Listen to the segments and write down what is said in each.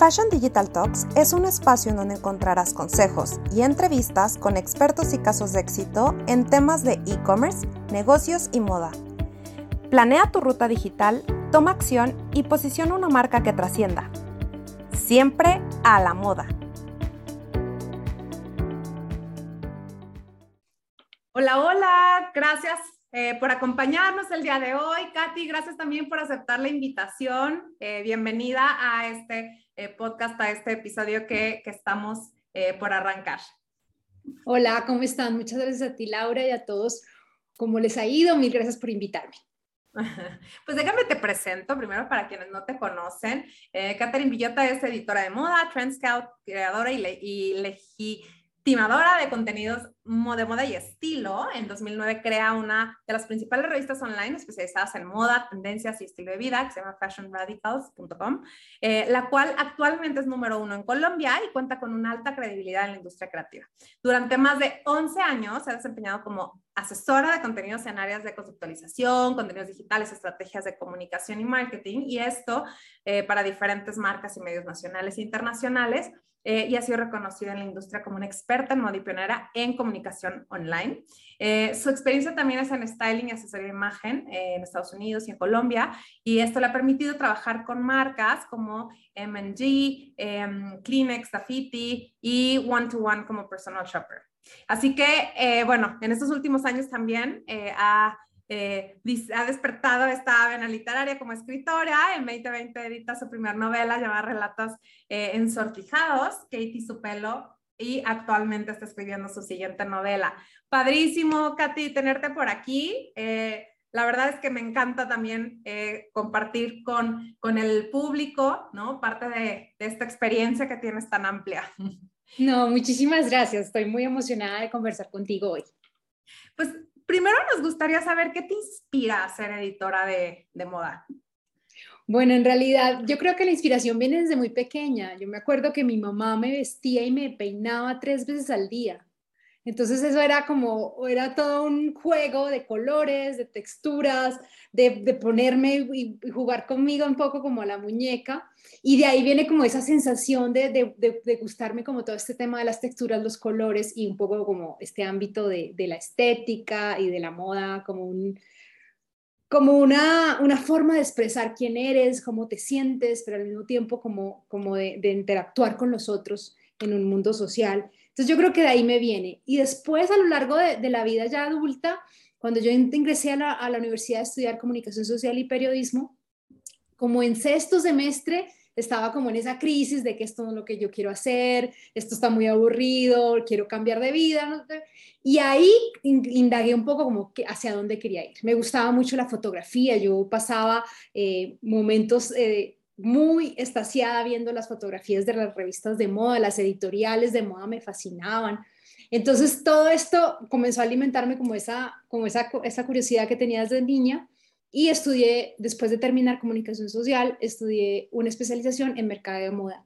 Fashion Digital Talks es un espacio en donde encontrarás consejos y entrevistas con expertos y casos de éxito en temas de e-commerce, negocios y moda. Planea tu ruta digital, toma acción y posiciona una marca que trascienda. Siempre a la moda. Hola, hola, gracias eh, por acompañarnos el día de hoy. Katy, gracias también por aceptar la invitación. Eh, bienvenida a este eh, podcast, a este episodio que, que estamos por arrancar. Hola, ¿cómo están? Muchas gracias a ti, Laura, y a todos. ¿Cómo les ha ido? Mil gracias por invitarme. Pues déjame te presento, primero para quienes no te conocen. Catherine Villota es editora de moda, Trend Scout, creadora y, y legitimadora de contenidos de moda y estilo. En 2009 crea una de las principales revistas online especializadas en moda, tendencias y estilo de vida, que se llama fashionradicals.com, eh, la cual actualmente es número uno en Colombia y cuenta con una alta credibilidad en la industria creativa. Durante más de 11 años se ha desempeñado como asesora de contenidos en áreas de conceptualización, contenidos digitales, estrategias de comunicación y marketing, y esto eh, para diferentes marcas y medios nacionales e internacionales eh, y ha sido reconocida en la industria como una experta en moda y pionera en comunicación online. Eh, su experiencia también es en styling y asesoría de imagen eh, en Estados Unidos y en Colombia, y esto le ha permitido trabajar con marcas como M&G, em, Kleenex, Dafiti y One to One como personal shopper. Así que, bueno, en estos últimos años también ha eh, ha despertado esta vena literaria como escritora. En 2020 edita su primera novela llamada Relatos eh, ensortijados, Katie Supelo, y actualmente está escribiendo su siguiente novela. Padrísimo, Katy, tenerte por aquí. Eh, la verdad es que me encanta también eh, compartir con, con el público, ¿no? Parte de, de esta experiencia que tienes tan amplia. No, muchísimas gracias. Estoy muy emocionada de conversar contigo hoy. Pues primero nos gustaría saber qué te inspira a ser editora de, moda. Bueno, en realidad yo creo que la inspiración viene desde muy pequeña. Yo me acuerdo que mi mamá me vestía y me peinaba tres veces al día. Entonces eso era como, era todo un juego de colores, de texturas, de, ponerme y, jugar conmigo un poco como a la muñeca. Y de ahí viene como esa sensación de, de, gustarme como todo este tema de las texturas, los colores y un poco como este ámbito de, la estética y de la moda, como un, como una, forma de expresar quién eres, cómo te sientes, pero al mismo tiempo como, como de, interactuar con los otros en un mundo social. Entonces yo creo que de ahí me viene. Y después a lo largo de, la vida ya adulta, cuando yo ingresé a la, a la universidad a estudiar comunicación social y periodismo, como en sexto semestre estaba como en esa crisis de que esto no es lo que yo quiero hacer, esto está muy aburrido, quiero cambiar de vida. Y ahí indagué un poco como que hacia dónde quería ir. Me gustaba mucho la fotografía, yo pasaba eh, momentos eh, muy estaciada viendo las fotografías de las revistas de moda, las editoriales de moda me fascinaban. Entonces todo esto comenzó a alimentarme como esa, como esa, esa curiosidad que tenía desde niña y estudié, después de terminar comunicación social, estudié una especialización en mercado de moda.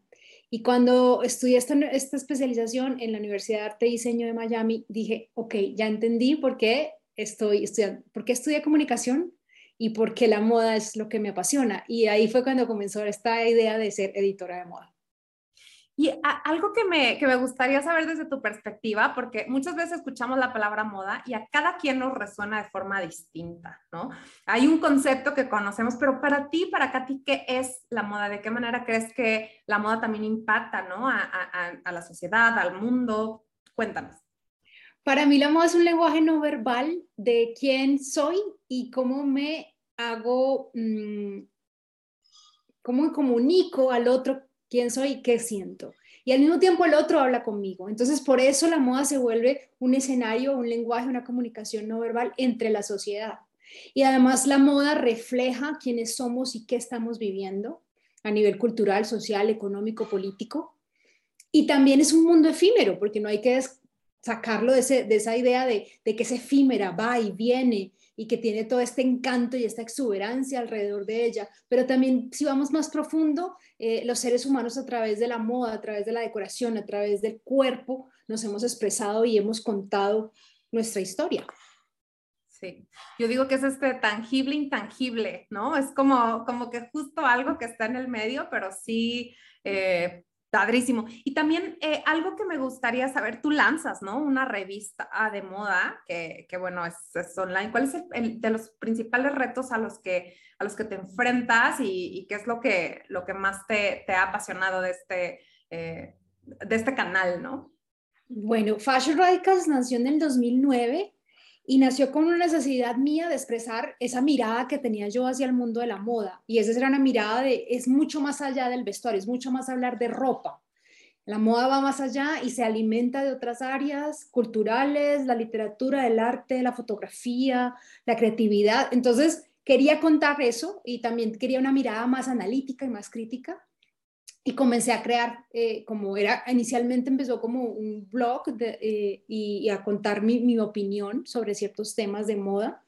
Y cuando estudié esta, esta especialización en la Universidad de Arte y Diseño de Miami, dije, ok, ya entendí por qué estoy estudiando, por qué estudié comunicación y por qué la moda es lo que me apasiona. Y ahí fue cuando comenzó esta idea de ser editora de moda. Y algo que me, que me gustaría saber desde tu perspectiva, porque muchas veces escuchamos la palabra moda y a cada quien nos resuena de forma distinta, ¿no? Hay un concepto que conocemos, pero para ti, para Katy, ¿qué es la moda? ¿De qué manera crees que la moda también impacta, ¿no? A, a, a la sociedad, al mundo. Cuéntanos. Para mí la moda es un lenguaje no verbal de quién soy y cómo me hago, mm, cómo comunico al otro quién soy y qué siento. Y al mismo tiempo el otro habla conmigo. Entonces, por eso la moda se vuelve un escenario, un lenguaje, una comunicación no verbal entre la sociedad. Y además la moda refleja quiénes somos y qué estamos viviendo a nivel cultural, social, económico, político. Y también es un mundo efímero, porque no hay que sacarlo de, esa idea de, de que es efímera, va y viene, y que tiene todo este encanto y esta exuberancia alrededor de ella, pero también si vamos más profundo, eh, los seres humanos a través de la moda, a través de la decoración, a través del cuerpo, nos hemos expresado y hemos contado nuestra historia. Sí, yo digo que es este tangible, intangible, ¿no? Es como, como que justo algo que está en el medio, pero sí, eh, padrísimo. Y también eh, algo que me gustaría saber, tú lanzas, ¿no? Una revista de moda que, que bueno, es, online. ¿Cuál es el, de los principales retos a los que, a los que te enfrentas y, y qué es lo que, lo que más te, te ha apasionado de este, eh, de este canal, ¿no? Bueno, Fashion Radicals nació en el 2009 y nació con una necesidad mía de expresar esa mirada que tenía yo hacia el mundo de la moda. Y esa era una mirada de, es mucho más allá del vestuario, es mucho más hablar de ropa. La moda va más allá y se alimenta de otras áreas culturales, la literatura, el arte, la fotografía, la creatividad. Entonces, quería contar eso y también quería una mirada más analítica y más crítica y comencé a crear, eh, como era, inicialmente empezó como un blog eh, y, a contar mi, mi, opinión sobre ciertos temas de moda.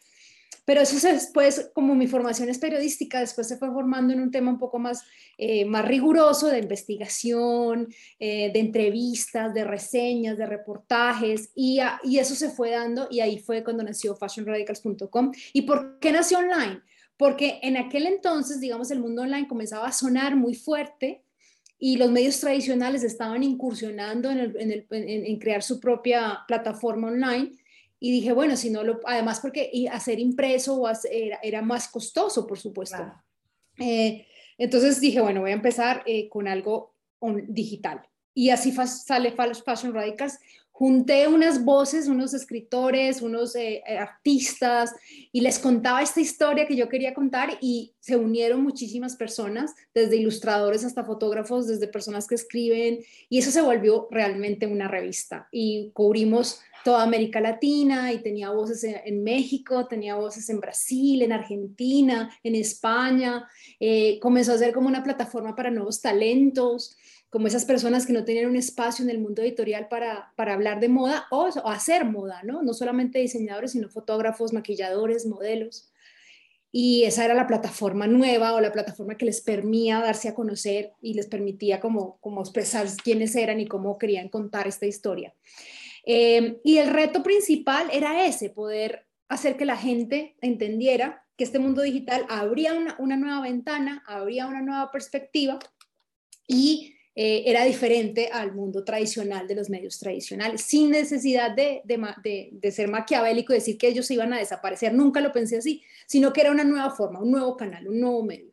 Pero eso después, como mi formación es periodística, después se fue formando en un tema un poco más, eh, más riguroso de investigación, de entrevistas, de reseñas, de reportajes, y, y eso se fue dando y ahí fue cuando nació fashionradicals.com. ¿Y por qué nació online? Porque en aquel entonces, digamos, el mundo online comenzaba a sonar muy fuerte, y los medios tradicionales estaban incursionando en, crear su propia plataforma online. Y dije, bueno, si no lo, además porque hacer impreso era, más costoso, por supuesto. Eh, entonces dije, bueno, voy a empezar eh, con algo digital. Y así sale Fashion Radicals junté unas voces, unos escritores, unos eh, eh, artistas y les contaba esta historia que yo quería contar y se unieron muchísimas personas, desde ilustradores hasta fotógrafos, desde personas que escriben y eso se volvió realmente una revista. Y cubrimos toda América Latina y tenía voces en, México, tenía voces en Brasil, en Argentina, en España, eh, comenzó a ser como una plataforma para nuevos talentos como esas personas que no tenían un espacio en el mundo editorial para, para hablar de moda o, hacer moda, ¿no? No solamente diseñadores, sino fotógrafos, maquilladores, modelos. Y esa era la plataforma nueva o la plataforma que les permitía darse a conocer y les permitía como, como expresar quiénes eran y cómo querían contar esta historia. Eh, y el reto principal era ese, poder hacer que la gente entendiera que este mundo digital abría una, una nueva ventana, abría una nueva perspectiva y eh, era diferente al mundo tradicional de los medios tradicionales, sin necesidad de, ser maquiavélico y decir que ellos se iban a desaparecer, nunca lo pensé así, sino que era una nueva forma, un nuevo canal, un nuevo medio.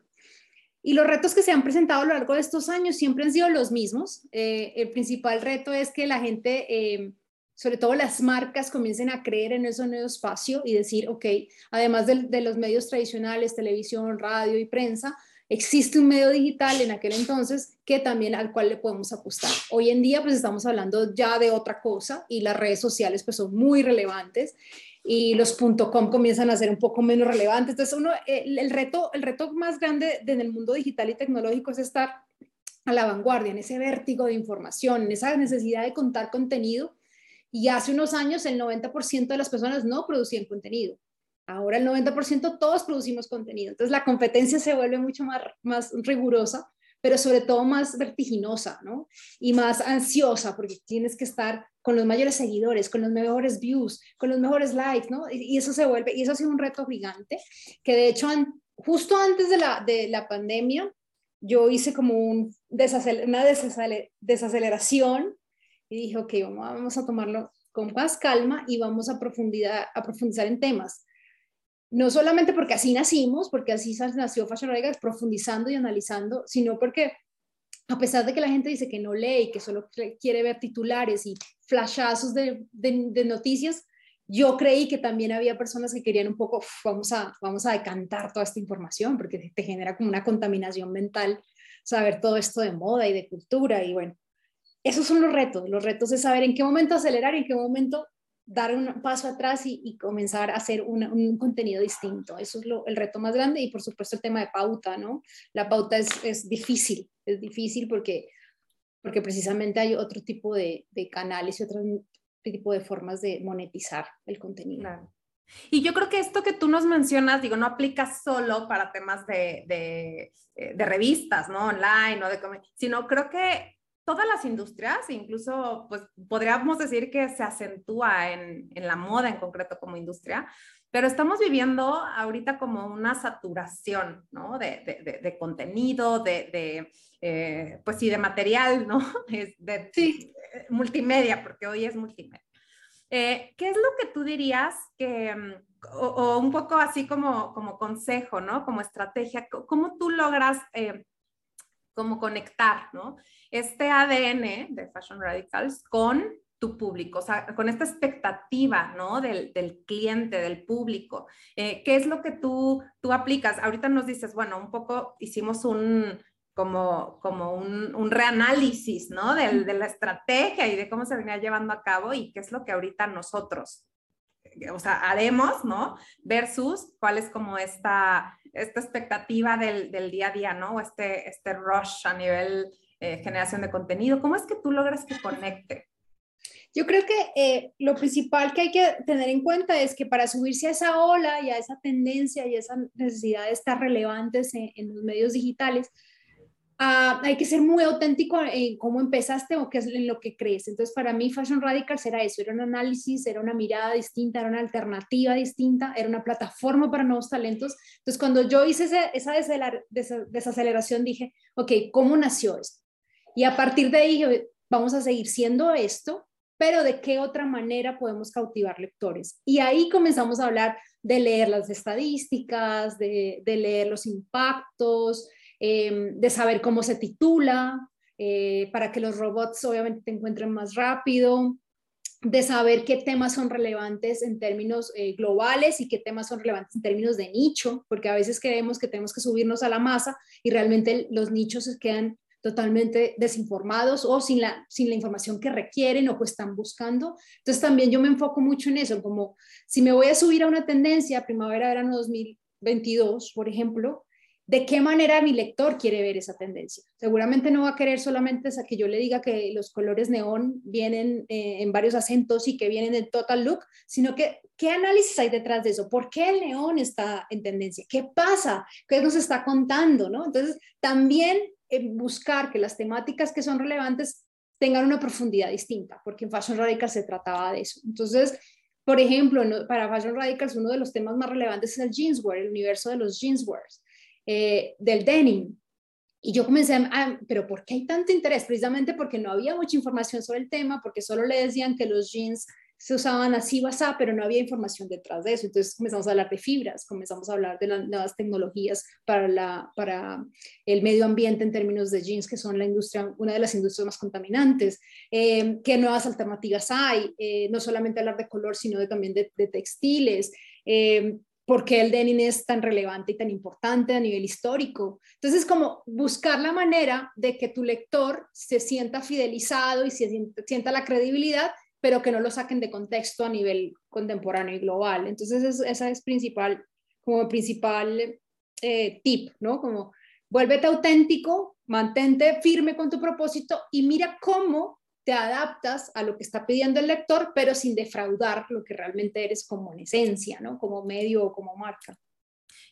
Y los retos que se han presentado a lo largo de estos años siempre han sido los mismos. Eh, el principal reto es que la gente, eh, sobre todo las marcas, comiencen a creer en ese nuevo espacio y decir, ok, además de los medios tradicionales, televisión, radio y prensa, existe un medio digital en aquel entonces que también al cual le podemos apostar. Hoy en día pues estamos hablando ya de otra cosa y las redes sociales pues son muy relevantes y los .com comienzan a ser un poco menos relevantes. Entonces uno, el, reto, el reto más grande en el mundo digital y tecnológico es estar a la vanguardia, en ese vértigo de información, en esa necesidad de contar contenido. Y hace unos años el 90% de las personas no producían contenido. Ahora el 90% todos producimos contenido, entonces la competencia se vuelve mucho más, más rigurosa, pero sobre todo más vertiginosa, ¿no? Y más ansiosa, porque tienes que estar con los mayores seguidores, con los mejores views, con los mejores likes, ¿no? Y, eso se vuelve, y eso ha sido un reto gigante, que de hecho, justo antes de la, de la pandemia, yo hice como un una desaceleración y dije, ok, vamos a tomarlo con más calma y vamos a, profundidad, a profundizar en temas no solamente porque así nacimos, porque así nació Fashion Radicals, profundizando y analizando, sino porque a pesar de que la gente dice que no lee y que solo quiere ver titulares y flashazos de, noticias, yo creí que también había personas que querían un poco, vamos, a, vamos a decantar toda esta información, porque te genera como una contaminación mental saber todo esto de moda y de cultura. Y bueno, esos son los retos. Los retos es saber en qué momento acelerar y en qué momento dar un paso atrás y, comenzar a hacer un contenido distinto. Eso es el reto más grande y por supuesto el tema de pauta, ¿no? La pauta es, es difícil, es difícil porque, porque precisamente hay otro tipo de, de, canales y otro tipo de formas de monetizar el contenido. Y yo creo que esto que tú nos mencionas, digo, no aplica solo para temas de, de, eh, de revistas, ¿no? Online o de sino creo que todas las industrias, incluso pues podríamos decir que se acentúa en, en, la moda en concreto como industria, pero estamos viviendo ahorita como una saturación, ¿no? De, contenido, de, eh, pues sí, de material, ¿no? De, sí. multimedia, porque hoy es multimedia. Eh, ¿Qué es lo que tú dirías que, mm, o, un poco así como, como consejo, ¿no? Como estrategia, ¿cómo tú logras eh, como conectar, ¿no? Este ADN de Fashion Radicals con tu público, o sea, con esta expectativa, ¿no? Del, del cliente, del público. Eh, ¿Qué es lo que tú, tú aplicas? Ahorita nos dices, bueno, un poco hicimos un, como, como un, un reanálisis, ¿no? De, de la estrategia y de cómo se venía llevando a cabo y qué es lo que ahorita nosotros, o sea, haremos, ¿no? Versus cuál es como esta, esta expectativa del, del día a día, ¿no? O este, este rush a nivel eh, generación de contenido. ¿Cómo es que tú logras que conecte? Yo creo que eh, lo principal que hay que tener en cuenta es que para subirse a esa ola y a esa tendencia y a esa necesidad de estar relevantes en, los medios digitales, hay que ser muy auténtico en cómo empezaste o qué es en lo que crees. Entonces, para mí, Fashion Radical era eso, era un análisis, era una mirada distinta, era una alternativa distinta, era una plataforma para nuevos talentos. Entonces, cuando yo hice esa desaceleración, dije, ok, ¿cómo nació esto? Y a partir de ahí, vamos a seguir siendo esto, pero de qué otra manera podemos cautivar lectores. Y ahí comenzamos a hablar de leer las estadísticas, de, leer los impactos, em, de saber cómo se titula, eh, para que los robots obviamente te encuentren más rápido, de saber qué temas son relevantes en términos eh, globales y qué temas son relevantes en términos de nicho, porque a veces creemos que tenemos que subirnos a la masa y realmente los nichos se quedan totalmente desinformados o sin la, sin la información que requieren o que están buscando. Entonces también yo me enfoco mucho en eso, como si me voy a subir a una tendencia, primavera-verano 2022, por ejemplo, ¿de qué manera mi lector quiere ver esa tendencia? Seguramente no va a querer solamente esa que yo le diga que los colores neón vienen eh, en varios acentos y que vienen en total look, sino que qué análisis hay detrás de eso, por qué el neón está en tendencia, qué pasa, qué nos está contando, ¿no? Entonces, también buscar que las temáticas que son relevantes tengan una profundidad distinta, porque en Fashion Radicals se trataba de eso. Entonces, por ejemplo, para Fashion Radicals uno de los temas más relevantes es el jeanswear, el universo de los jeanswears, eh, del denim. Y yo comencé a, pero ¿por qué hay tanto interés? Precisamente porque no había mucha información sobre el tema, porque solo le decían que los jeans se usaban así WhatsApp, pero no había información detrás de eso. Entonces comenzamos a hablar de fibras, comenzamos a hablar de las nuevas tecnologías para, la, para el medio ambiente en términos de jeans, que son la industria, una de las industrias más contaminantes. Eh, ¿Qué nuevas alternativas hay? Eh, no solamente hablar de color, sino también de, textiles. Eh, ¿Por qué el denim es tan relevante y tan importante a nivel histórico? Entonces, como buscar la manera de que tu lector se sienta fidelizado y se sienta la credibilidad pero que no lo saquen de contexto a nivel contemporáneo y global. Entonces, es, esa es principal, como principal eh, tip, ¿no? Como vuélvete auténtico, mantente firme con tu propósito y mira cómo te adaptas a lo que está pidiendo el lector, pero sin defraudar lo que realmente eres como en esencia, ¿no? Como medio o como marca.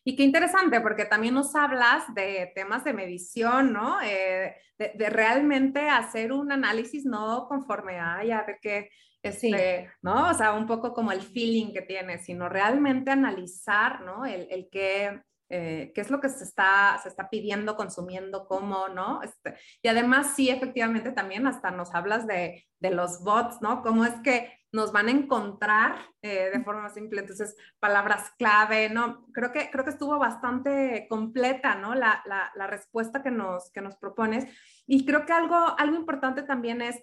Y qué interesante, porque también nos hablas de temas de medición, ¿no? Eh, de, realmente hacer un análisis no conforme a, ya ver qué, este, ¿no? O sea, un poco como el feeling que tienes, sino realmente analizar, ¿no? El, el que eh, qué es lo que se está, se está pidiendo, consumiendo, cómo, ¿no? Este, y además, sí, efectivamente, también hasta nos hablas de, de los bots, ¿no? Cómo es que nos van a encontrar eh, de forma simple. Entonces, palabras clave, ¿no? Creo que, creo que estuvo bastante completa, ¿no? La, la, la respuesta que nos, que nos propones. Y creo que algo, algo importante también es,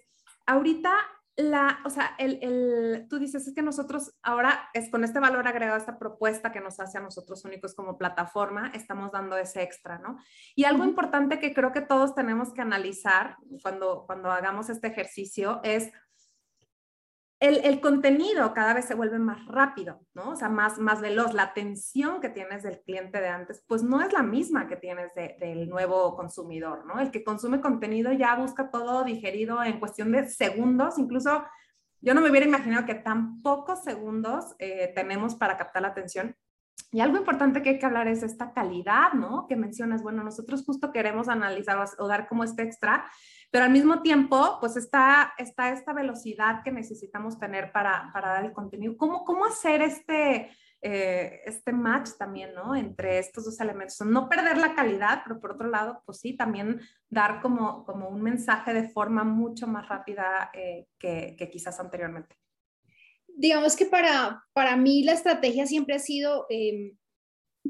ahorita la, o sea, el, el, tú dices, es que nosotros ahora es con este valor agregado, esta propuesta que nos hace a nosotros únicos como plataforma, estamos dando ese extra, ¿no? Y algo importante que creo que todos tenemos que analizar cuando, cuando hagamos este ejercicio es el, contenido cada vez se vuelve más rápido, ¿no? O sea, más, más veloz. La atención que tienes del cliente de antes, pues no es la misma que tienes del nuevo consumidor, ¿no? El que consume contenido ya busca todo digerido en cuestión de segundos, incluso yo no me hubiera imaginado que tan pocos segundos eh, tenemos para captar la atención. Y algo importante que hay que hablar es esta calidad, ¿no? Que mencionas, bueno, nosotros justo queremos analizar o dar como este extra, pero al mismo tiempo, pues está, está esta velocidad que necesitamos tener para, para dar el contenido. ¿Cómo, cómo hacer este, eh, este match también, ¿no? Entre estos dos elementos. No perder la calidad, pero por otro lado, pues sí, también dar como, como un mensaje de forma mucho más rápida eh, que, que, quizás anteriormente. Digamos que para, para mí la estrategia siempre ha sido em,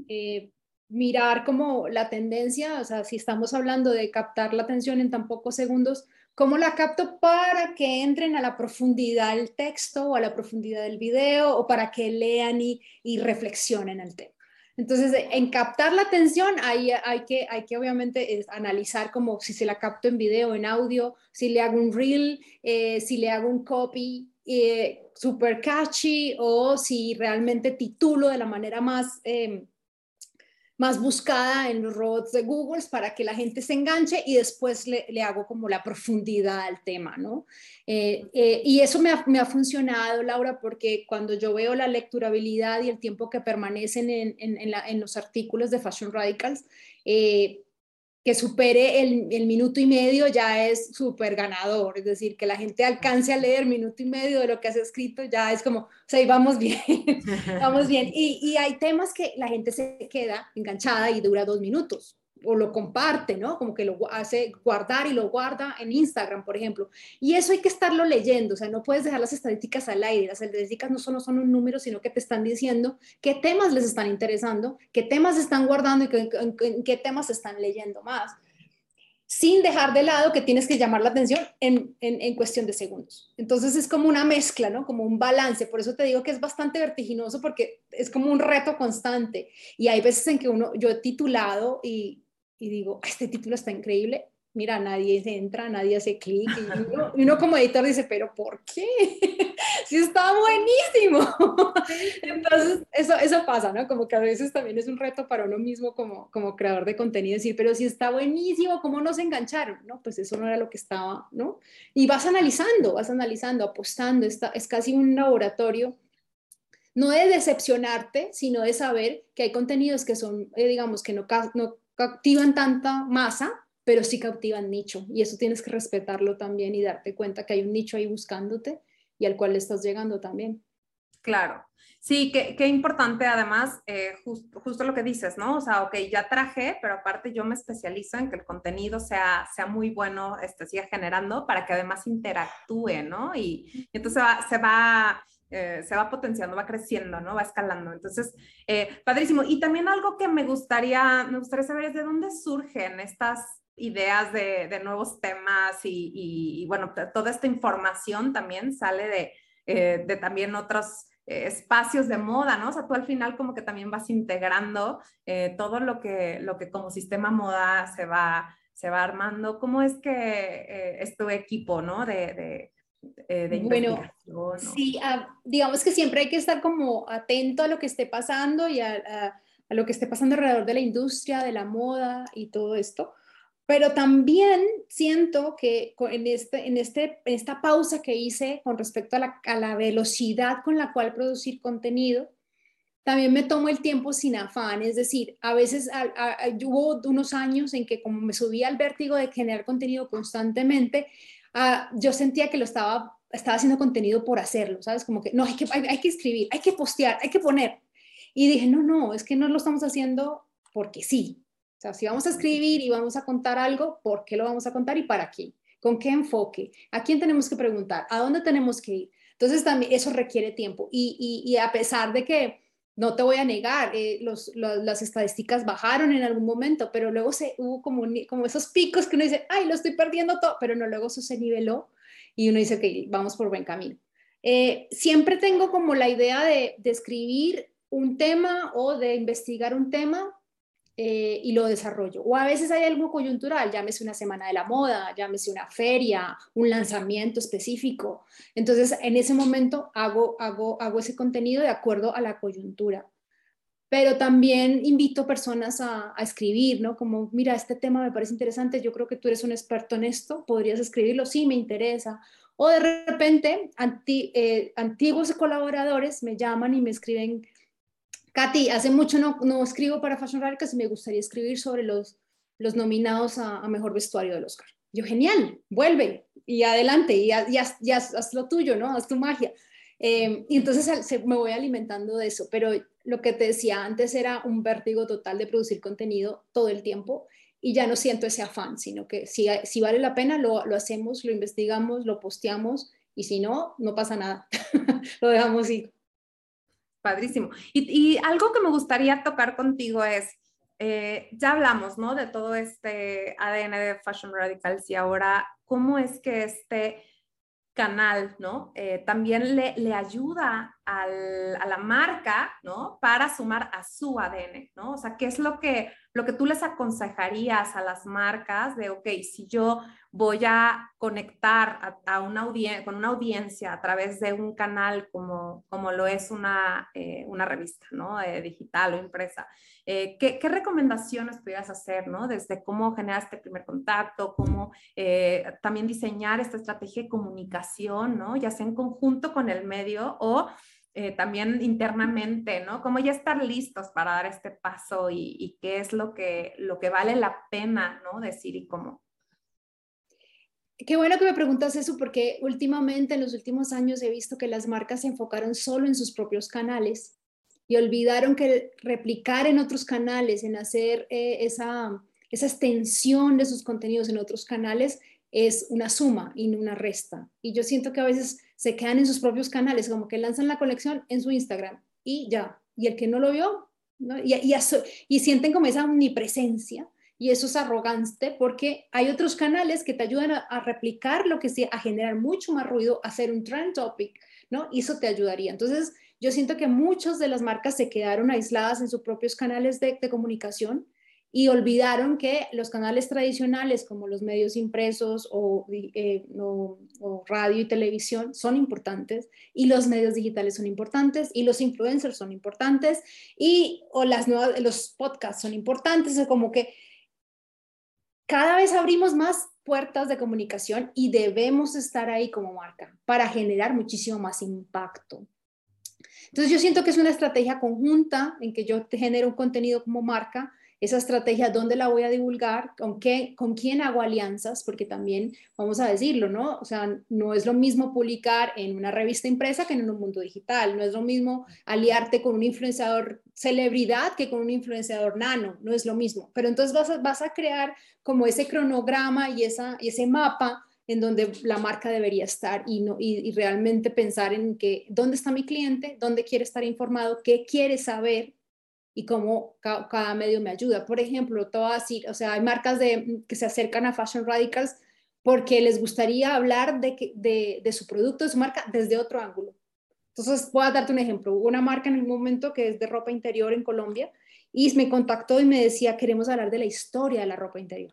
eh, mirar como la tendencia, o sea, si estamos hablando de captar la atención en tan pocos segundos, ¿Cómo la capto para que entren a la profundidad del texto o a la profundidad del video o para que lean y, y reflexionen el tema? Entonces, en captar la atención, hay, hay, que, hay que obviamente analizar como si se la capto en video, en audio, si le hago un reel, eh, si le hago un copy eh, super catchy o si realmente titulo de la manera más... Eh, más buscada en los robots de Google para que la gente se enganche y después le, hago como la profundidad al tema, ¿no? Eh, eh, y eso me ha, me ha, funcionado, Laura, porque cuando yo veo la lecturabilidad y el tiempo que permanecen en, en, en, en los artículos de Fashion Radicals, eh, que supere el, minuto y medio ya es súper ganador, es decir, que la gente alcance a leer minuto y medio de lo que has escrito ya es como, o sea, y vamos bien, vamos bien. Y, y hay temas que la gente se queda enganchada y dura dos minutos, o lo comparte, ¿no? Como que lo hace guardar y lo guarda en Instagram, por ejemplo. Y eso hay que estarlo leyendo, o sea, no puedes dejar las estadísticas al aire. Las estadísticas no solo son un número, sino que te están diciendo qué temas les están interesando, qué temas están guardando y qué, qué temas están leyendo más. Sin dejar de lado que tienes que llamar la atención en, en, en cuestión de segundos. Entonces es como una mezcla, ¿no? Como un balance. Por eso te digo que es bastante vertiginoso porque es como un reto constante. Y hay veces en que uno, yo he titulado y y digo, este título está increíble, mira, nadie se entra, nadie hace clic, y uno, como editor dice, pero ¿por qué? si está buenísimo. Entonces, eso, eso pasa, ¿no? Como que a veces también es un reto para uno mismo como, como creador de contenido, decir, pero si está buenísimo, ¿cómo no se engancharon? No, pues eso no era lo que estaba, ¿no? Y vas analizando, vas analizando, apostando, está, es casi un laboratorio no de decepcionarte, sino de saber que hay contenidos que son, eh, digamos, que no, no captivan tanta masa, pero sí cautivan nicho. Y eso tienes que respetarlo también y darte cuenta que hay un nicho ahí buscándote y al cual le estás llegando también. Claro. Sí, qué, importante además, eh, justo lo que dices, ¿no? O sea, ok, ya traje, pero aparte yo me especializo en que el contenido sea, sea muy bueno, este, siga generando para que además interactúe, ¿no? Y, entonces se va eh, se va potenciando, va creciendo, ¿no? Va escalando. Entonces, eh, padrísimo. Y también algo que me gustaría, me gustaría saber es de dónde surgen estas ideas de, nuevos temas y, bueno, toda esta información también sale de, eh, también otros espacios de moda, ¿no? O sea, tú al final como que también vas integrando todo lo que, lo que como sistema moda se va, se va armando. ¿Cómo es que es tu equipo, ¿no? Eh, de bueno, sí, ah, digamos que siempre hay que estar como atento a lo que esté pasando y a, a, lo que esté pasando alrededor de la industria, de la moda y todo esto. Pero también siento que en, este, en, este, en esta pausa que hice con respecto a la, a la velocidad con la cual producir contenido, también me tomo el tiempo sin afán, es decir, a veces hubo unos años en que como me subía al vértigo de generar contenido constantemente, Ah, yo sentía que lo estaba, estaba haciendo contenido por hacerlo, ¿sabes? Como que no, hay que, hay, que escribir, hay que postear, hay que poner. Y dije, no, no, es que no lo estamos haciendo porque sí. O sea, si vamos a escribir y vamos a contar algo, ¿por qué lo vamos a contar y para qué? ¿Con qué enfoque? ¿A quién tenemos que preguntar? ¿A dónde tenemos que ir? Entonces también eso requiere tiempo. Y, y, y a pesar de que no te voy a negar, eh, los, las estadísticas bajaron en algún momento, pero luego se, hubo como, como esos picos que uno dice, ay, lo estoy perdiendo todo, pero no, luego eso se niveló y uno dice, ok, vamos por buen camino. Eh, siempre tengo como la idea de, de un tema o de investigar un tema eh, y lo desarrollo. O a veces hay algo coyuntural, llámese una semana de la moda, llámese una feria, un lanzamiento específico. Entonces, en ese momento hago, hago, hago ese contenido de acuerdo a la coyuntura. Pero también invito personas a, escribir, ¿no? Como, mira, este tema me parece interesante, yo creo que tú eres un experto en esto, podrías escribirlo, sí, me interesa. O de repente, eh, antiguos colaboradores me llaman y me escriben Katy, hace mucho no, no escribo para Fashion Radicals y me gustaría escribir sobre los, los nominados a, Mejor Vestuario del Oscar. Yo, genial, vuelve y adelante y, ya haz, lo tuyo, ¿no? Haz tu magia. Em, y entonces me voy alimentando de eso, pero lo que te decía antes era un vértigo total de producir contenido todo el tiempo y ya no siento ese afán, sino que si, si vale la pena, lo, lo hacemos, lo investigamos, lo posteamos y si no, no pasa nada, lo dejamos ir. Padrísimo. Y, algo que me gustaría tocar contigo es, eh, ya hablamos, ¿no? De todo este ADN de Fashion Radicals y ahora, ¿cómo es que este canal, ¿no? Eh, también le, le ayuda a la marca, ¿no? Para sumar a su ADN, ¿no? O sea, ¿qué es lo que, lo que tú les aconsejarías a las marcas de, ok, si yo voy a conectar a, una con una audiencia a través de un canal como, como lo es una, eh, una revista, ¿no? Eh, digital o impresa, ¿qué, ¿qué, recomendaciones pudieras hacer, ¿no? Desde cómo generar este primer contacto, cómo también diseñar esta estrategia de comunicación, ¿no? Ya sea en conjunto con el medio o eh, también internamente, ¿no? Cómo ya estar listos para dar este paso y, qué es lo que, lo que vale la pena, ¿no? Decir y cómo. Qué bueno que me preguntas eso porque últimamente, en los últimos años, he visto que las marcas se enfocaron solo en sus propios canales y olvidaron que replicar en otros canales, en hacer eh, esa, esa extensión de sus contenidos en otros canales, es una suma y no una resta. Y yo siento que a veces se quedan en sus propios canales, como que lanzan la colección en su Instagram y ya. Y el que no lo vio, Y, y, sienten como esa omnipresencia. Y eso es arrogante porque hay otros canales que te ayudan a, replicar lo que sea, a generar mucho más ruido, a hacer un trend topic, ¿no? Eso te ayudaría. Entonces, yo siento que muchas de las marcas se quedaron aisladas en sus propios canales de comunicación y olvidaron que los canales tradicionales como los medios impresos eh, o, radio y televisión son importantes y los medios digitales son importantes y los influencers son importantes y o las nuevas, los podcasts son importantes, es como que cada vez abrimos más puertas de comunicación y debemos estar ahí como marca para generar muchísimo más impacto. Entonces yo siento que es una estrategia conjunta en que yo genero un contenido como marca, esa estrategia, dónde la voy a divulgar, con, qué, con quién hago alianzas, porque también vamos a decirlo, ¿no? O sea, no es lo mismo publicar en una revista impresa que en un mundo digital, no es lo mismo aliarte con un influenciador celebridad que con un influenciador nano, no es lo mismo, pero entonces vas a, vas a crear como ese cronograma y, esa, ese mapa en donde la marca debería estar y, no, y, realmente pensar en que dónde está mi cliente, dónde quiere estar informado, qué quiere saber y cómo cada, medio me ayuda. Por ejemplo, todo así, o sea, hay marcas de, que se acercan a Fashion Radicals porque les gustaría hablar de, de, de su producto, de su marca, desde otro ángulo. Entonces, voy a darte un ejemplo. Hubo una marca en un momento que es de ropa interior en Colombia y me contactó y me decía, queremos hablar de la historia de la ropa interior.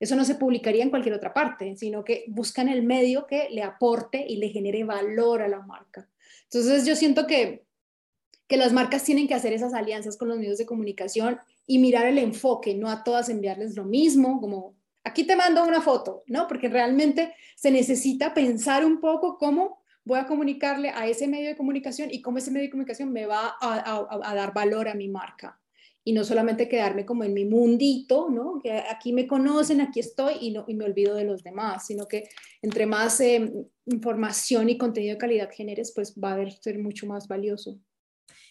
Eso no se publicaría en cualquier otra parte, sino que buscan el medio que le aporte y le genere valor a la marca. Entonces, yo siento que que las marcas tienen que hacer esas alianzas con los medios de comunicación y mirar el enfoque, no a todas enviarles lo mismo, como aquí te mando una foto, ¿no? Porque realmente se necesita pensar un poco cómo voy a comunicarle a ese medio de comunicación y cómo ese medio de comunicación me va a, dar valor a mi marca. Y no solamente quedarme como en mi mundito, ¿no? Que aquí me conocen, aquí estoy y, no, y me olvido de los demás, sino que entre más eh, información y contenido de calidad generes, pues va a ser mucho más valioso.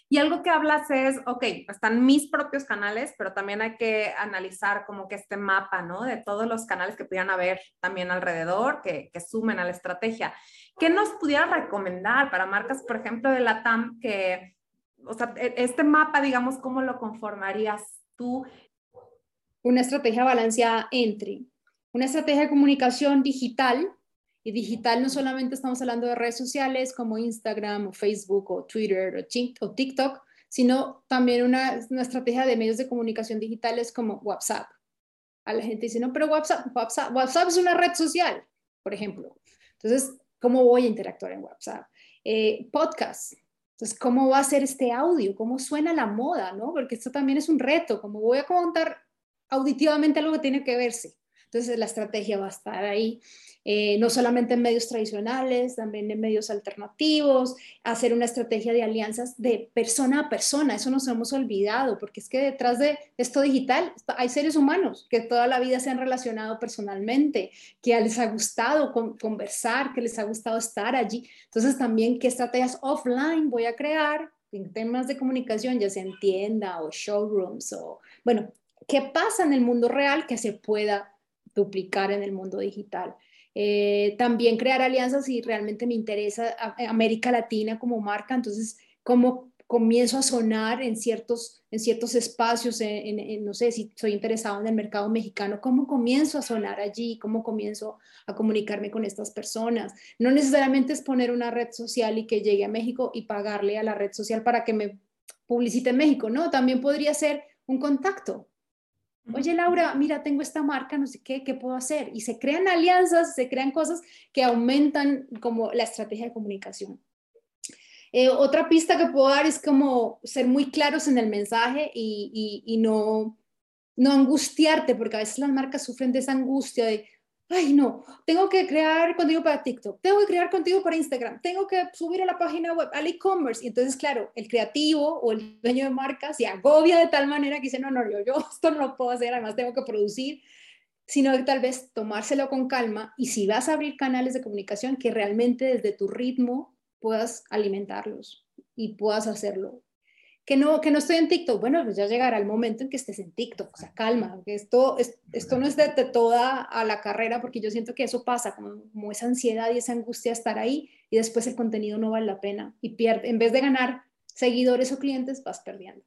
Y algo que hablas es, ok, están mis propios canales, pero también hay que analizar como que este mapa, ¿no? De todos los canales que pudieran haber también alrededor, que, que sumen a la estrategia. ¿Qué nos pudiera recomendar para marcas, por ejemplo, de la TAM, que, o sea, e, este mapa, digamos, ¿cómo lo conformarías tú? Una estrategia balanceada entre una estrategia de comunicación digital y digital no solamente estamos hablando de redes sociales como Instagram o Facebook o Twitter o TikTok, sino también una, estrategia de medios de comunicación digitales como WhatsApp. A la gente dice, no, pero WhatsApp, WhatsApp, WhatsApp es una red social, por ejemplo. Entonces, ¿cómo voy a interactuar en WhatsApp? Eh, podcast. Entonces, ¿cómo va a ser este audio? ¿Cómo suena la moda? ¿no? Porque esto también es un reto. ¿Cómo voy a contar auditivamente algo que tiene que verse? Entonces la estrategia va a estar ahí. Eh, no solamente en medios tradicionales, también en medios alternativos, hacer una estrategia de alianzas de persona a persona, eso nos hemos olvidado, porque es que detrás de esto digital hay seres humanos que toda la vida se han relacionado personalmente, que les ha gustado conversar, que les ha gustado estar allí. Entonces también qué estrategias offline voy a crear en temas de comunicación, ya sea en tienda o showrooms o, bueno, ¿qué pasa en el mundo real que se pueda duplicar en el mundo digital? Eh, también crear alianzas si realmente me interesa América Latina como marca, entonces cómo comienzo a sonar en ciertos, en ciertos espacios, en, no sé si soy interesado en el mercado mexicano, cómo comienzo a sonar allí, cómo comienzo a comunicarme con estas personas. No necesariamente es poner una red social y que llegue a México y pagarle a la red social para que me publicite en México, no, también podría ser un contacto, Oye, Laura, mira, tengo esta marca, no sé qué, ¿qué puedo hacer? Y se crean alianzas, se crean cosas que aumentan como la estrategia de comunicación. Eh, otra pista que puedo dar es como ser muy claros en el mensaje y, no, no angustiarte, porque a veces las marcas sufren de esa angustia de, ay no, tengo que crear contenido para TikTok, tengo que crear contenido para Instagram, tengo que subir a la página web, al e-commerce. Y entonces, claro, el creativo o el dueño de marca se agobia de tal manera que dice, no, no, yo, yo esto no lo puedo hacer, además tengo que producir, sino que tal vez tomárselo con calma y si vas a abrir canales de comunicación, que realmente desde tu ritmo puedas alimentarlos y puedas hacerlo que no, que no estoy en TikTok. Bueno, pues ya llegará el momento en que estés en TikTok. O sea, calma, esto, esto no es de, toda a la carrera, porque yo siento que eso pasa, como, esa ansiedad y esa angustia de estar ahí y después el contenido no vale la pena y pierde, en vez de ganar seguidores o clientes, vas perdiendo.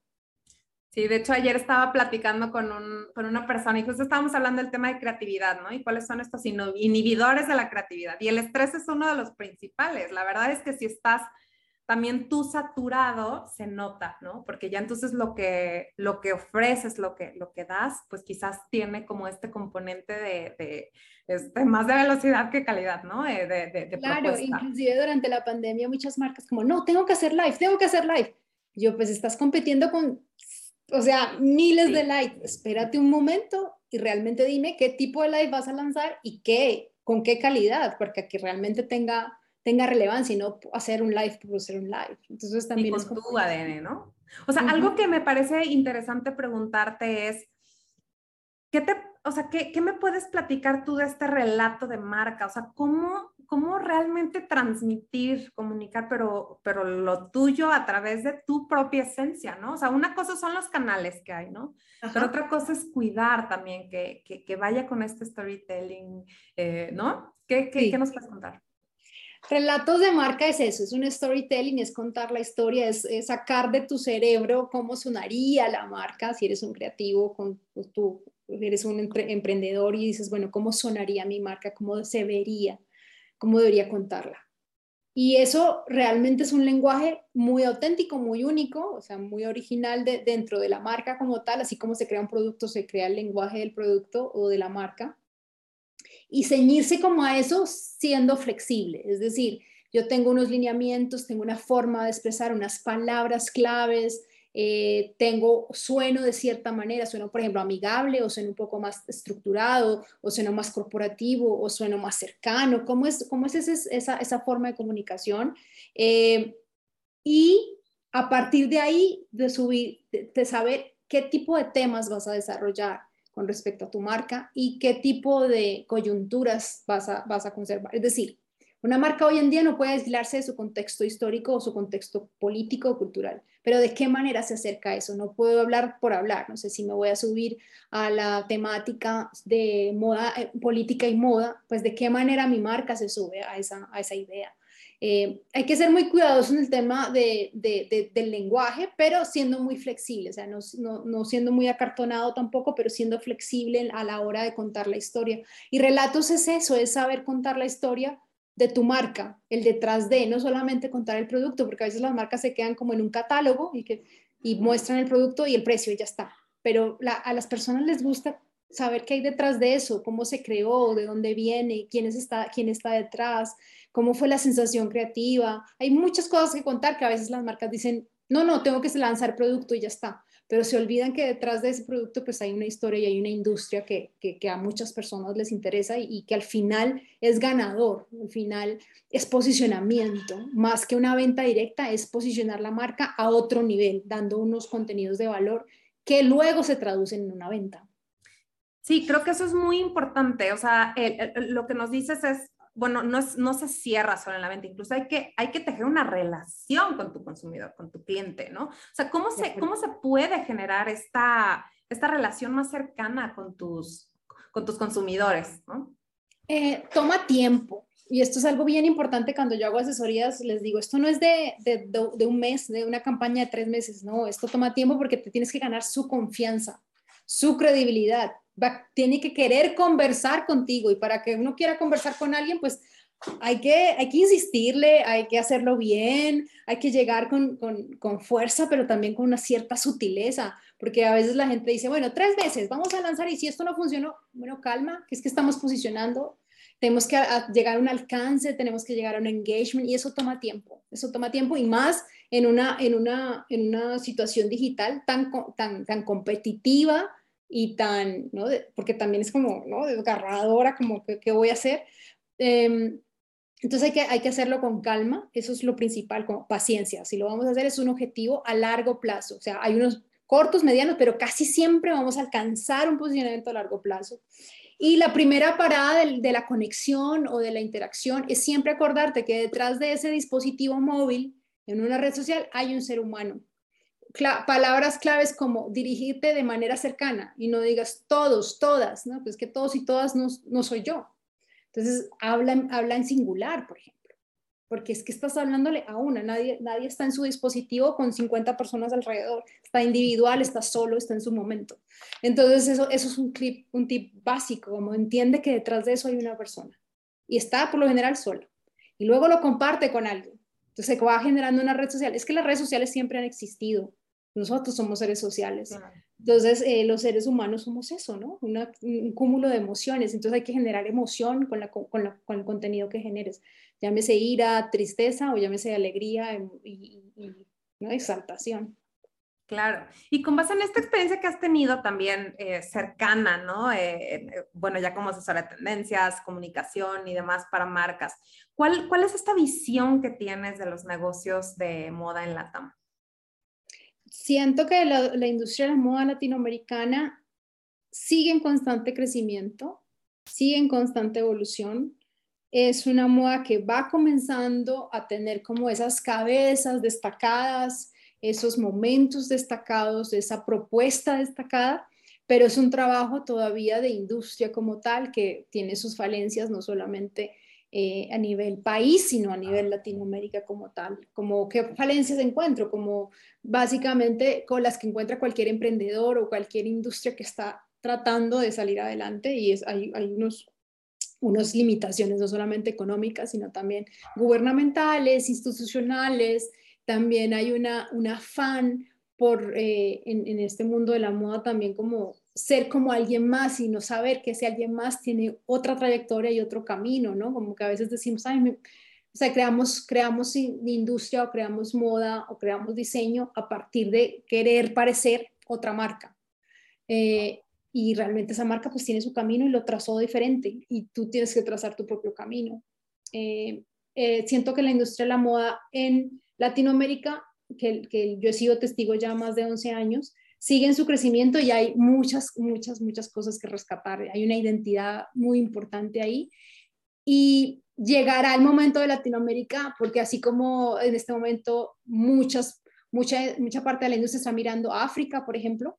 Sí, de hecho ayer estaba platicando con, un, con una persona y justo estábamos hablando del tema de creatividad, ¿no? Y cuáles son estos inhibidores de la creatividad. Y el estrés es uno de los principales. La verdad es que si estás también tú saturado se nota, ¿no? Porque ya entonces lo que, lo que ofreces, lo que, lo que das, pues quizás tiene como este componente de, de este, más de velocidad que calidad, ¿no? De, de, claro, inclusive durante la pandemia muchas marcas como, no, tengo que hacer live, tengo que hacer live. Yo, pues estás compitiendo con, o sea, miles de live. Espérate un momento y realmente dime qué tipo de live vas a lanzar y qué, con qué calidad, porque aquí realmente tenga tenga relevancia y no hacer un live por hacer un live. Entonces también es tu ADN, ¿no? O sea, algo que me parece interesante preguntarte es, ¿qué te, o sea, ¿qué, ¿qué, me puedes platicar tú de este relato de marca? O sea, ¿cómo, cómo realmente transmitir, comunicar, pero, pero lo tuyo a través de tu propia esencia, ¿no? O sea, una cosa son los canales que hay, ¿no? Pero otra cosa es cuidar también, que, que, que vaya con este storytelling, eh, ¿no? ¿Qué, qué, ¿Qué nos puedes contar? Relatos de marca es eso, es un storytelling, es contar la historia, es, sacar de tu cerebro cómo sonaría la marca, si eres un creativo, con, pues, tú eres un emprendedor y dices, bueno, ¿cómo sonaría mi marca? ¿Cómo se vería? ¿Cómo debería contarla? Y eso realmente es un lenguaje muy auténtico, muy único, o sea, muy original dentro de la marca como tal, así como se crea un producto, se crea el lenguaje del producto o de la marca y ceñirse como a eso siendo flexible. Es decir, yo tengo unos lineamientos, tengo una forma de expresar unas palabras claves, eh, tengo, sueno de cierta manera, sueno, por ejemplo, amigable o sueno un poco más estructurado o sueno más corporativo o sueno más cercano, ¿cómo es, cómo es esa, esa, forma de comunicación? Eh, y a partir de ahí, de, subir, de saber qué tipo de temas vas a desarrollar con respecto a tu marca y qué tipo de coyunturas vas a, vas a conservar. Es decir, una marca hoy en día no puede aislarse de su contexto histórico o su contexto político o cultural, pero ¿de qué manera se acerca a eso? No puedo hablar por hablar, no sé si me voy a subir a la temática de moda, eh, política y moda, pues de qué manera mi marca se sube a esa, a esa idea. Eh, hay que ser muy cuidadoso en el tema de, del lenguaje, pero siendo muy flexible, o sea, no, no, siendo muy acartonado tampoco, pero siendo flexible a la hora de contar la historia. Y relatos es eso, es saber contar la historia de tu marca, el detrás de, no solamente contar el producto, porque a veces las marcas se quedan como en un catálogo y, que, y muestran el producto y el precio y ya está. Pero a las personas les gusta saber qué hay detrás de eso, cómo se creó, de dónde viene, quién, está, quién está detrás, cómo fue la sensación creativa. Hay muchas cosas que contar que a veces las marcas dicen, no, no, tengo que lanzar producto y ya está. pero se olvidan que detrás de ese producto pues hay una historia y hay una industria que, que, a muchas personas les interesa y, que al final es ganador, al final es posicionamiento, más que una venta directa, es posicionar la marca a otro nivel, dando unos contenidos de valor que luego se traducen en una venta. Sí, creo que eso es muy importante. O sea, lo que nos dices es, bueno, no, se cierra solo en la venta, incluso hay que, hay tejer una relación con tu consumidor, con tu cliente, ¿no? O sea, ¿cómo se, puede generar esta, relación más cercana con tus, con tus consumidores. Eh, toma tiempo. Y esto es algo bien importante cuando yo hago asesorías, les digo, esto no es de, de un mes, de una campaña de tres meses, no, esto toma tiempo porque te tienes que ganar su confianza, su credibilidad, tiene que querer conversar contigo y para que uno quiera conversar con alguien, pues hay que, hay que insistirle, hay que hacerlo bien, hay que llegar con, con, con, fuerza, pero también con una cierta sutileza, porque a veces la gente dice, bueno, tres veces, vamos a lanzar y si esto no funcionó, bueno, calma, que es que estamos posicionando, tenemos que llegar a un alcance, tenemos que llegar a un engagement y eso toma tiempo, eso toma tiempo y más en una, en una, en una situación digital tan, tan, tan competitiva y tan, ¿no? porque también es como, ¿no? Desgarradora, como, ¿qué, voy a hacer? Em, entonces hay que, hay que hacerlo con calma, eso es lo principal, con paciencia. Si lo vamos a hacer es un objetivo a largo plazo, o sea, hay unos cortos, medianos, pero casi siempre vamos a alcanzar un posicionamiento a largo plazo. Y la primera parada de, de la conexión o de la interacción es siempre acordarte que detrás de ese dispositivo móvil, en una red social, hay un ser humano palabras claves como dirigirte de manera cercana y no digas todos, todas, ¿no? Pues que todos y todas no, no soy yo. Entonces, habla, habla en singular, por ejemplo, porque es que estás hablándole a una, nadie, nadie está en su dispositivo con 50 personas alrededor, está individual, está solo, está en su momento. Entonces, eso, eso es un, clip, un tip básico, como entiende que detrás de eso hay una persona y está por lo general solo. Y luego lo comparte con alguien. Entonces, se va generando una red social. Es que las redes sociales siempre han existido nosotros somos seres sociales. Entonces, eh, los seres humanos somos eso, ¿no? un cúmulo de emociones. Entonces, hay que generar emoción con, la, con, la, con, el contenido que generes. Llámese ira, tristeza o llámese alegría y, ¿no? exaltación. Claro. Y con base en esta experiencia que has tenido también eh, cercana, ¿no? Eh, bueno, ya como asesora de tendencias, comunicación y demás para marcas, ¿cuál, ¿cuál es esta visión que tienes de los negocios de moda en la TAM? Siento que la, industria de la moda latinoamericana sigue en constante crecimiento, sigue en constante evolución. Es una moda que va comenzando a tener como esas cabezas destacadas, esos momentos destacados, esa propuesta destacada, pero es un trabajo todavía de industria como tal que tiene sus falencias, no solamente eh, a nivel país, sino a nivel Latinoamérica como tal. Como qué falencias encuentro, como básicamente con las que encuentra cualquier emprendedor o cualquier industria que está tratando de salir adelante y es, hay, hay unos unas limitaciones no solamente económicas, sino también gubernamentales, institucionales. También hay una, un afán por, eh, en, en, este mundo de la moda también como ser como alguien más y no saber que ese alguien más tiene otra trayectoria y otro camino, ¿no? Como que a veces decimos, ay, o sea, creamos, creamos industria o creamos moda o creamos diseño a partir de querer parecer otra marca. Eh, y realmente esa marca pues tiene su camino y lo trazó diferente y tú tienes que trazar tu propio camino. Eh, eh, siento que la industria de la moda en Latinoamérica, que, que yo he sido testigo ya más de 11 años, siguen su crecimiento y hay muchas, muchas, muchas cosas que rescatar. Hay una identidad muy importante ahí. Y llegará el momento de Latinoamérica, porque así como en este momento muchas, mucha, mucha parte de la industria está mirando a África, por ejemplo,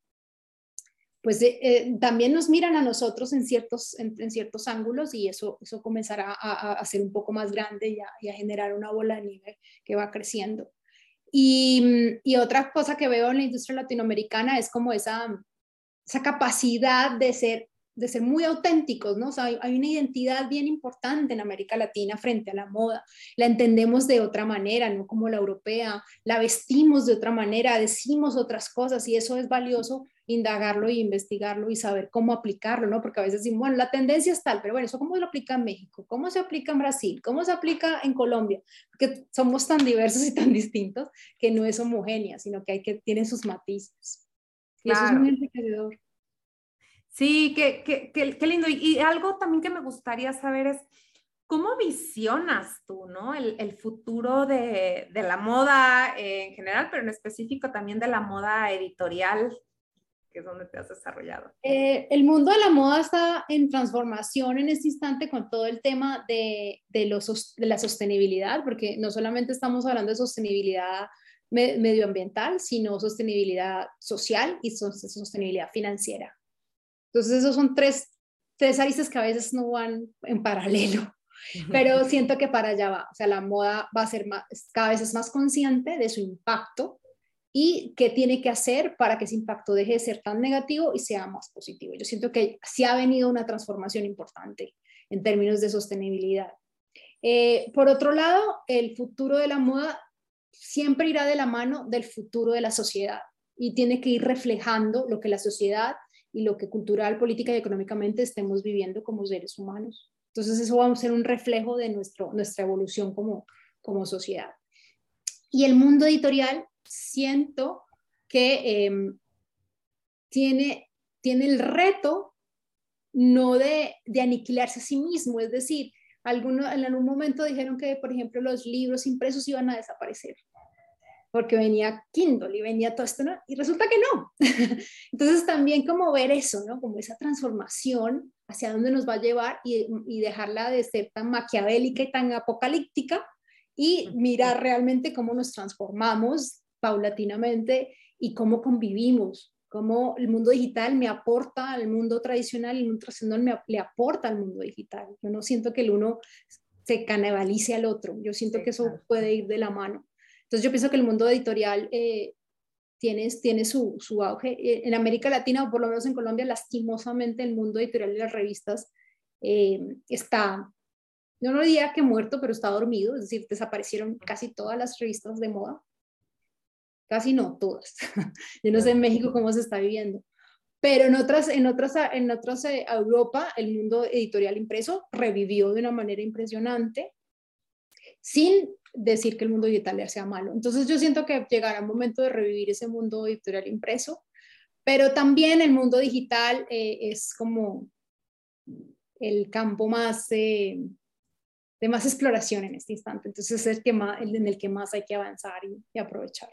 pues eh, eh, también nos miran a nosotros en ciertos, en, ciertos ángulos y eso, eso comenzará a, a, ser un poco más grande y a, y a generar una bola de nieve que va creciendo. Y, y, otra cosa que veo en la industria latinoamericana es como esa, esa capacidad de ser, de ser muy auténticos, ¿no? O sea, hay, hay, una identidad bien importante en América Latina frente a la moda. La entendemos de otra manera, no como la europea. La vestimos de otra manera, decimos otras cosas y eso es valioso indagarlo y investigarlo y saber cómo aplicarlo, ¿no? Porque a veces decimos, bueno, la tendencia es tal, pero bueno, ¿eso cómo lo aplica en México? ¿Cómo se aplica en Brasil? ¿Cómo se aplica en Colombia? Porque somos tan diversos y tan distintos que no es homogénea, sino que hay que, tiene sus matices. eso es muy enriquecedor. Sí, qué, qué, qué, lindo. Y, algo también que me gustaría saber es, ¿cómo visionas tú, no? El, el futuro de, de, la moda en general, pero en específico también de la moda editorial, que es donde te has desarrollado. Eh, el mundo de la moda está en transformación en este instante con todo el tema de, de, los, de la sostenibilidad, porque no solamente estamos hablando de sostenibilidad medioambiental, sino sostenibilidad social y sostenibilidad financiera. Entonces, esos son tres, tres aristas que a veces no van en paralelo, pero siento que para allá va. O sea, la moda va a ser más, cada vez es más consciente de su impacto y qué tiene que hacer para que ese impacto deje de ser tan negativo y sea más positivo. Yo siento que sí ha venido una transformación importante en términos de sostenibilidad. Eh, por otro lado, el futuro de la moda siempre irá de la mano del futuro de la sociedad y tiene que ir reflejando lo que la sociedad y lo que cultural, política y económicamente estemos viviendo como seres humanos. Entonces eso va a ser un reflejo de nuestro, nuestra evolución como, como sociedad. Y el mundo editorial siento que em, tiene, tiene el reto no de, de, aniquilarse a sí mismo, es decir, algunos en algún momento dijeron que, por ejemplo, los libros impresos iban a desaparecer porque venía Kindle y venía todo esto, ¿no? Y resulta que no. Entonces también como ver eso, ¿no? Como esa transformación hacia dónde nos va a llevar y, y dejarla de ser tan maquiavélica y tan apocalíptica y mirar realmente cómo nos transformamos paulatinamente y cómo convivimos, cómo el mundo digital me aporta al mundo tradicional y el mundo tradicional me, le aporta al mundo digital. Yo no siento que el uno se canibalice al otro, yo siento que eso puede ir de la mano. Entonces yo pienso que el mundo editorial eh, tiene, tiene su, su, auge. Eh, en América Latina, o por lo menos en Colombia, lastimosamente el mundo editorial de las revistas eh, está, no lo diría que muerto, pero está dormido, es decir, desaparecieron casi todas las revistas de moda. Casi no, todas. Yo no sé en México cómo se está viviendo. Pero en otras, en otras, en otras Europa, el mundo editorial impreso revivió de una manera impresionante, sin decir que el mundo digital sea malo. Entonces yo siento que llegará un momento de revivir ese mundo editorial impreso, pero también el mundo digital eh, es como el campo más eh, de más exploración en este instante. Entonces es el, que más, el en el que más hay que avanzar y, aprovechar.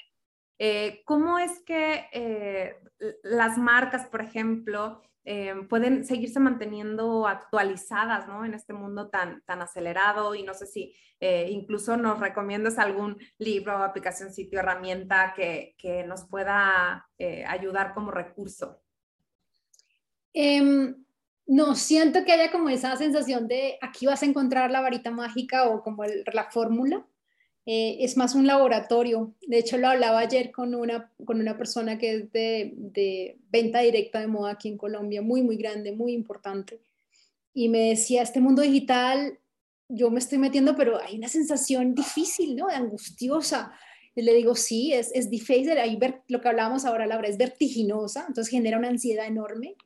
Eh, ¿Cómo es que las marcas, por ejemplo, eh, pueden seguirse manteniendo actualizadas ¿no? en este mundo tan, tan acelerado y no sé si eh, incluso nos recomiendas algún libro, aplicación, sitio, herramienta que, que nos pueda eh, ayudar como recurso. Em, no, siento que haya como esa sensación de aquí vas a encontrar la varita mágica o como la fórmula. Eh, es más un laboratorio. De hecho, lo hablaba ayer con una, con una persona que es de, venta directa de moda aquí en Colombia, muy, muy grande, muy importante. Y me decía, este mundo digital, yo me estoy metiendo, pero hay una sensación difícil, ¿no? Angustiosa. Y le digo, sí, es, es difícil, lo que hablábamos ahora, Laura, es vertiginosa, entonces genera una ansiedad enorme.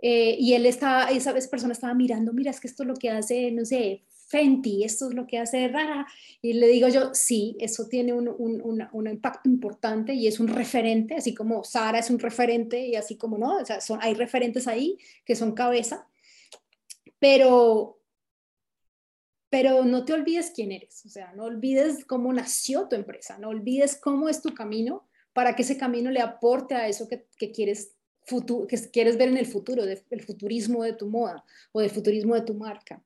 Eh, y él estaba, esa vez persona estaba mirando, mira, es que esto es lo que hace, no sé, Fenty, esto es lo que hace rara. Y le digo yo, sí, eso tiene un, un, un, impacto importante y es un referente, así como Sara es un referente y así como, ¿no? O sea, son, hay referentes ahí que son cabeza, pero, pero no te olvides quién eres, o sea, no olvides cómo nació tu empresa, no olvides cómo es tu camino para que ese camino le aporte a eso que, que quieres que quieres ver en el futuro, el futurismo de tu moda o del futurismo de tu marca.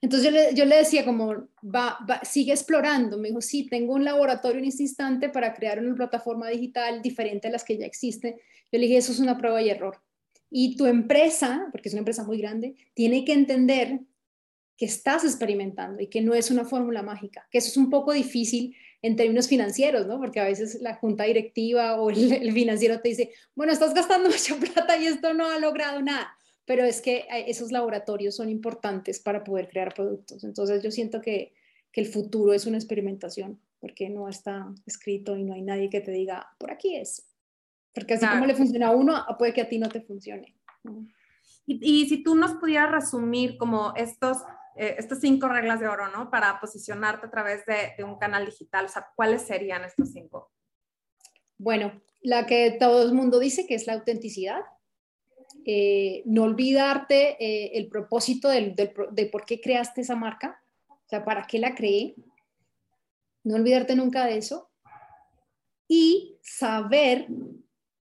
Entonces yo le, yo le decía como, va, sigue explorando. Me dijo, sí, tengo un laboratorio en este instante para crear una plataforma digital diferente a las que ya existen. Yo le dije, eso es una prueba y error. Y tu empresa, porque es una empresa muy grande, tiene que entender que estás experimentando y que no es una fórmula mágica, que eso es un poco difícil en términos financieros, ¿no? Porque a veces la junta directiva o el, el financiero te dice, bueno, estás gastando mucha plata y esto no ha logrado nada pero es que eh, esos laboratorios son importantes para poder crear productos. Entonces yo siento que, que el futuro es una experimentación, porque no está escrito y no hay nadie que te diga, por aquí es. Porque así como le funciona a uno, puede que a ti no te funcione. Y, y si tú nos pudieras resumir como estos, eh, estas cinco reglas de oro, ¿no? Para posicionarte a través de, de, un canal digital, o sea, ¿cuáles serían estos cinco? Bueno, la que todo el mundo dice que es la autenticidad. Eh, no olvidarte eh, el propósito de por qué creaste esa marca, o sea, para qué la creé. No olvidarte nunca de eso. Y saber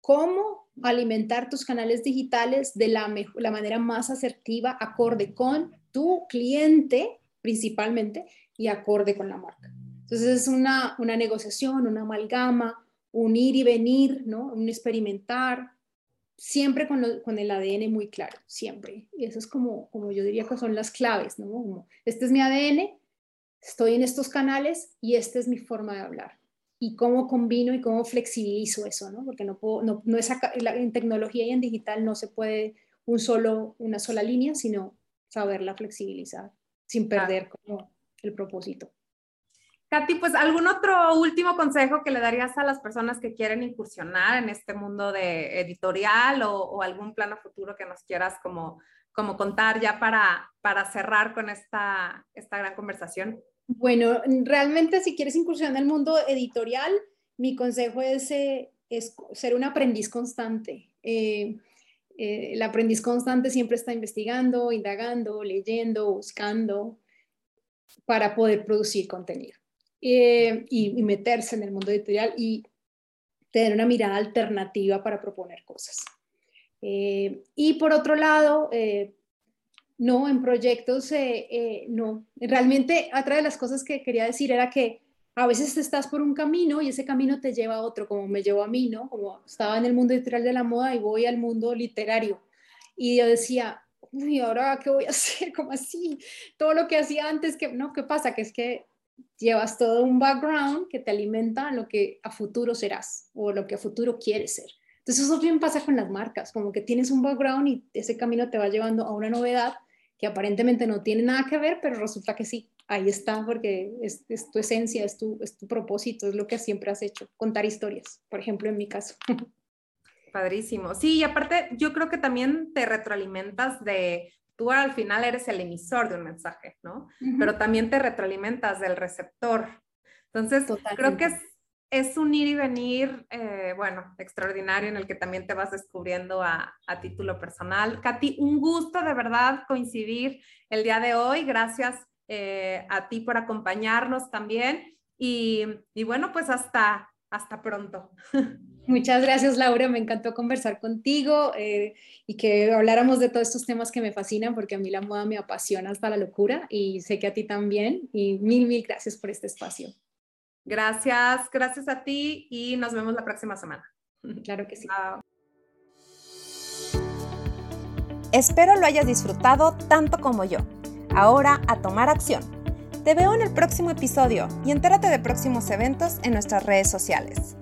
cómo alimentar tus canales digitales de la, la manera más asertiva, acorde con tu cliente principalmente y acorde con la marca. Entonces es una, una negociación, una amalgama, un ir y venir, ¿no? un experimentar, siempre con, con, el ADN muy claro, siempre. Y eso es como, como yo diría que son las claves, ¿no? Como, este es mi ADN, estoy en estos canales y esta es mi forma de hablar. Y cómo combino y cómo flexibilizo eso, ¿no? Porque no puedo, no, no es en tecnología y en digital no se puede un solo, una sola línea, sino saberla flexibilizar sin perder como el propósito. Katy, pues algún otro último consejo que le darías a las personas que quieren incursionar en este mundo de editorial o, algún plano futuro que nos quieras como, como contar ya para, para cerrar con esta, esta gran conversación. Bueno, realmente si quieres incursionar en el mundo editorial, mi consejo es, eh, es ser un aprendiz constante. Eh, eh, el aprendiz constante siempre está investigando, indagando, leyendo, buscando para poder producir contenido. Eh, y, meterse en el mundo editorial y tener una mirada alternativa para proponer cosas. Eh, y por otro lado, eh, no, en proyectos, no. Realmente, otra de las cosas que quería decir era que a veces estás por un camino y ese camino te lleva a otro, como me llevó a mí, ¿no? Como estaba en el mundo editorial de la moda y voy al mundo literario. Y yo decía, uy, ahora qué voy a hacer, como así, todo lo que hacía antes, que no, ¿qué pasa? Que es que llevas todo un background que te alimenta lo que a futuro serás o lo que a futuro quieres ser. Entonces eso bien pasa con las marcas, como que tienes un background y ese camino te va llevando a una novedad que aparentemente no tiene nada que ver, pero resulta que sí, ahí está porque es, tu esencia, es tu, es tu propósito, es lo que siempre has hecho, contar historias, por ejemplo, en mi caso. Padrísimo. Sí, y aparte yo creo que también te retroalimentas de tú al final eres el emisor de un mensaje, ¿no? Pero también te retroalimentas del receptor. Entonces, creo que es, es, un ir y venir, eh, bueno, extraordinario en el que también te vas descubriendo a, a, título personal. Katy, un gusto de verdad coincidir el día de hoy. Gracias eh, a ti por acompañarnos también. Y, y bueno, pues hasta, hasta pronto. Muchas gracias, Laura. Me encantó conversar contigo eh, y que habláramos de todos estos temas que me fascinan, porque a mí la moda me apasiona hasta la locura y sé que a ti también. Y mil, mil gracias por este espacio. Gracias, gracias a ti y nos vemos la próxima semana. Claro que sí. Espero lo hayas disfrutado tanto como yo. Ahora a tomar acción. Te veo en el próximo episodio y entérate de próximos eventos en nuestras redes sociales.